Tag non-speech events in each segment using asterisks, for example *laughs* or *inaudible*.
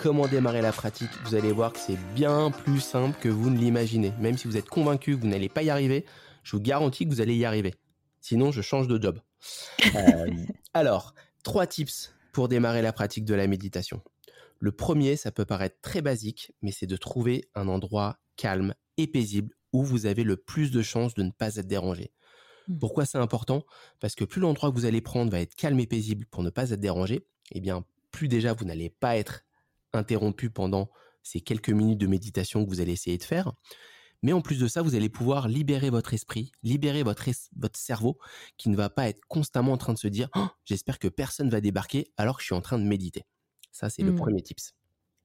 comment démarrer la pratique, vous allez voir que c'est bien plus simple que vous ne l'imaginez. Même si vous êtes convaincu que vous n'allez pas y arriver, je vous garantis que vous allez y arriver. Sinon, je change de job. *laughs* Euh, alors, trois tips pour démarrer la pratique de la méditation. Le premier, ça peut paraître très basique, mais c'est de trouver un endroit calme et paisible où vous avez le plus de chances de ne pas être dérangé. Mmh. Pourquoi c'est important? Parce que plus l'endroit que vous allez prendre va être calme et paisible pour ne pas être dérangé, eh bien, plus déjà vous n'allez pas être interrompu pendant ces quelques minutes de méditation que vous allez essayer de faire. Mais en plus de ça, vous allez pouvoir libérer votre esprit, libérer votre, votre cerveau qui ne va pas être constamment en train de se dire «Oh, j'espère que personne va débarquer alors que je suis en train de méditer. Ça, c'est le mmh. premier tips.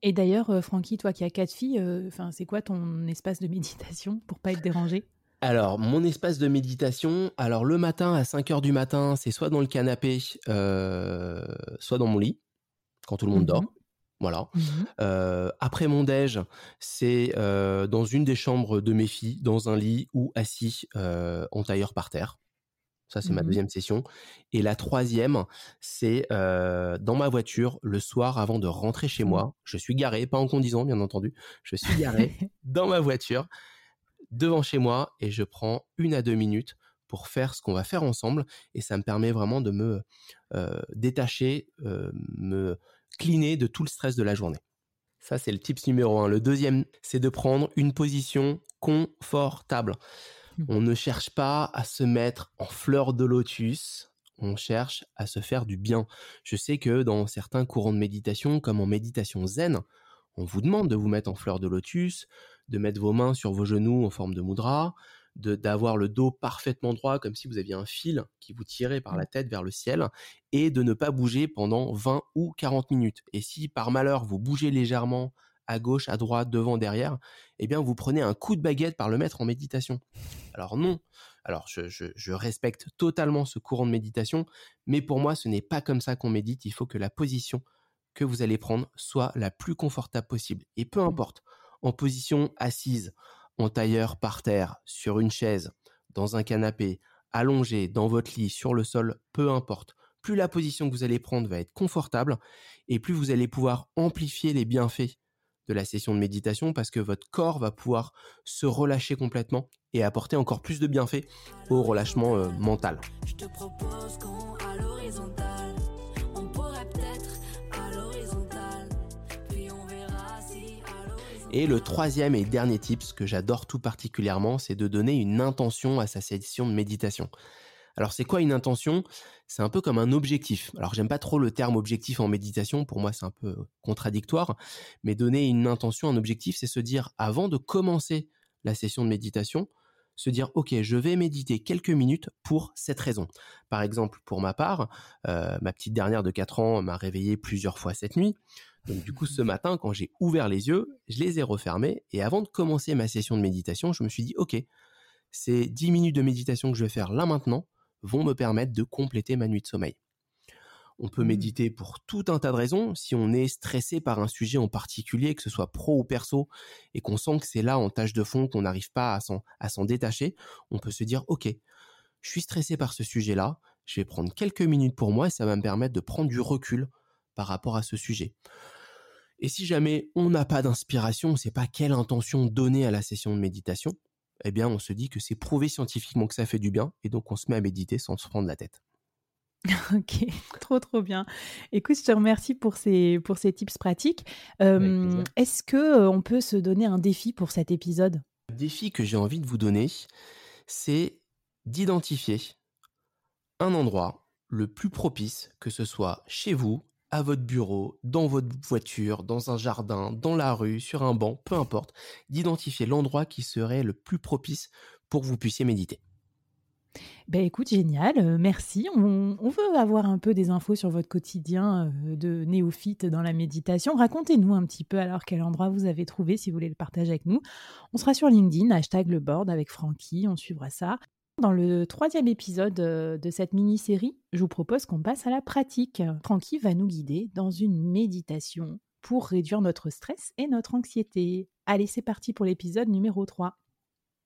Et d'ailleurs, euh, Francky, toi qui as quatre filles, euh, enfin, c'est quoi ton espace de méditation pour pas être dérangé alors, mon espace de méditation, alors le matin à 5 heures du matin, c'est soit dans le canapé, euh, soit dans mon lit, quand tout le monde mmh dort. Voilà. Mmh après mon déj, c'est dans une des chambres de mes filles, dans un lit ou assis en tailleur par terre. Ça, c'est ma mmh deuxième session. Et la troisième, c'est dans ma voiture le soir avant de rentrer chez moi. Je suis garé, pas en conduisant, bien entendu. Je suis garé *laughs* dans ma voiture devant chez moi et je prends une à deux minutes pour faire ce qu'on va faire ensemble. Et ça me permet vraiment de me détacher, me cleaner de tout le stress de la journée. Ça, c'est le tips numéro un. Le deuxième, c'est de prendre une position confortable. Mmh. On ne cherche pas à se mettre en fleur de lotus, on cherche à se faire du bien. Je sais que dans certains courants de méditation, comme en méditation zen, on vous demande de vous mettre en fleur de lotus, de mettre vos mains sur vos genoux en forme de mudra, d'avoir le dos parfaitement droit, comme si vous aviez un fil qui vous tirait par la mmh. tête vers le ciel, et de ne pas bouger pendant 20 ou 40 minutes. Et si par malheur vous bougez légèrement à gauche, à droite, devant, derrière, eh bien vous prenez un coup de baguette par le mettre en méditation. Alors non, alors je, je respecte totalement ce courant de méditation, mais pour moi ce n'est pas comme ça qu'on médite, il faut que la position que vous allez prendre soit la plus confortable possible. Et peu mmh. importe, en position assise, en tailleur par terre, sur une chaise, dans un canapé, allongé, dans votre lit, sur le sol, peu importe. Plus la position que vous allez prendre va être confortable et plus vous allez pouvoir amplifier les bienfaits de la session de méditation parce que votre corps va pouvoir se relâcher complètement et apporter encore plus de bienfaits au relâchement euh, mental. Et le troisième et dernier tip, ce que j'adore tout particulièrement, c'est de donner une intention à sa session de méditation. Alors c'est quoi une intention? C'est un peu comme un objectif. Alors j'aime pas trop le terme objectif en méditation, pour moi c'est un peu contradictoire, mais donner une intention, un objectif, c'est se dire avant de commencer la session de méditation, se dire ok je vais méditer quelques minutes pour cette raison. Par exemple pour ma part, euh, ma petite dernière de 4 ans m'a réveillé plusieurs fois cette nuit. Donc du coup, ce matin, quand j'ai ouvert les yeux, je les ai refermés. Et avant de commencer ma session de méditation, je me suis dit, OK, ces 10 minutes de méditation que je vais faire là maintenant vont me permettre de compléter ma nuit de sommeil. On peut mmh. méditer pour tout un tas de raisons. Si on est stressé par un sujet en particulier, que ce soit pro ou perso, et qu'on sent que c'est là en tâche de fond, qu'on n'arrive pas à s'en détacher, on peut se dire, OK, je suis stressé par ce sujet-là, je vais prendre quelques minutes pour moi et ça va me permettre de prendre du recul par rapport à ce sujet. Et si jamais on n'a pas d'inspiration, on ne sait pas quelle intention donner à la session de méditation, eh bien on se dit que c'est prouvé scientifiquement que ça fait du bien et donc on se met à méditer sans se prendre la tête. *laughs* Ok, trop trop bien. Écoute, je te remercie pour ces, pour ces tips pratiques. Est-ce que on peut se donner un défi pour cet épisode? Le défi que j'ai envie de vous donner, c'est d'identifier un endroit le plus propice, que ce soit chez vous, à votre bureau, dans votre voiture, dans un jardin, dans la rue, sur un banc, peu importe, d'identifier l'endroit qui serait le plus propice pour que vous puissiez méditer. Ben écoute, génial, euh, merci. On, veut avoir un peu des infos sur votre quotidien euh, de néophyte dans la méditation. Racontez-nous un petit peu alors quel endroit vous avez trouvé si vous voulez le partager avec nous. On sera sur LinkedIn, hashtag le board avec Francky, on suivra ça. Dans le troisième épisode euh, de cette mini-série, je vous propose qu'on passe à la pratique. Francky va nous guider dans une méditation pour réduire notre stress et notre anxiété. Allez, c'est parti pour l'épisode numéro 3.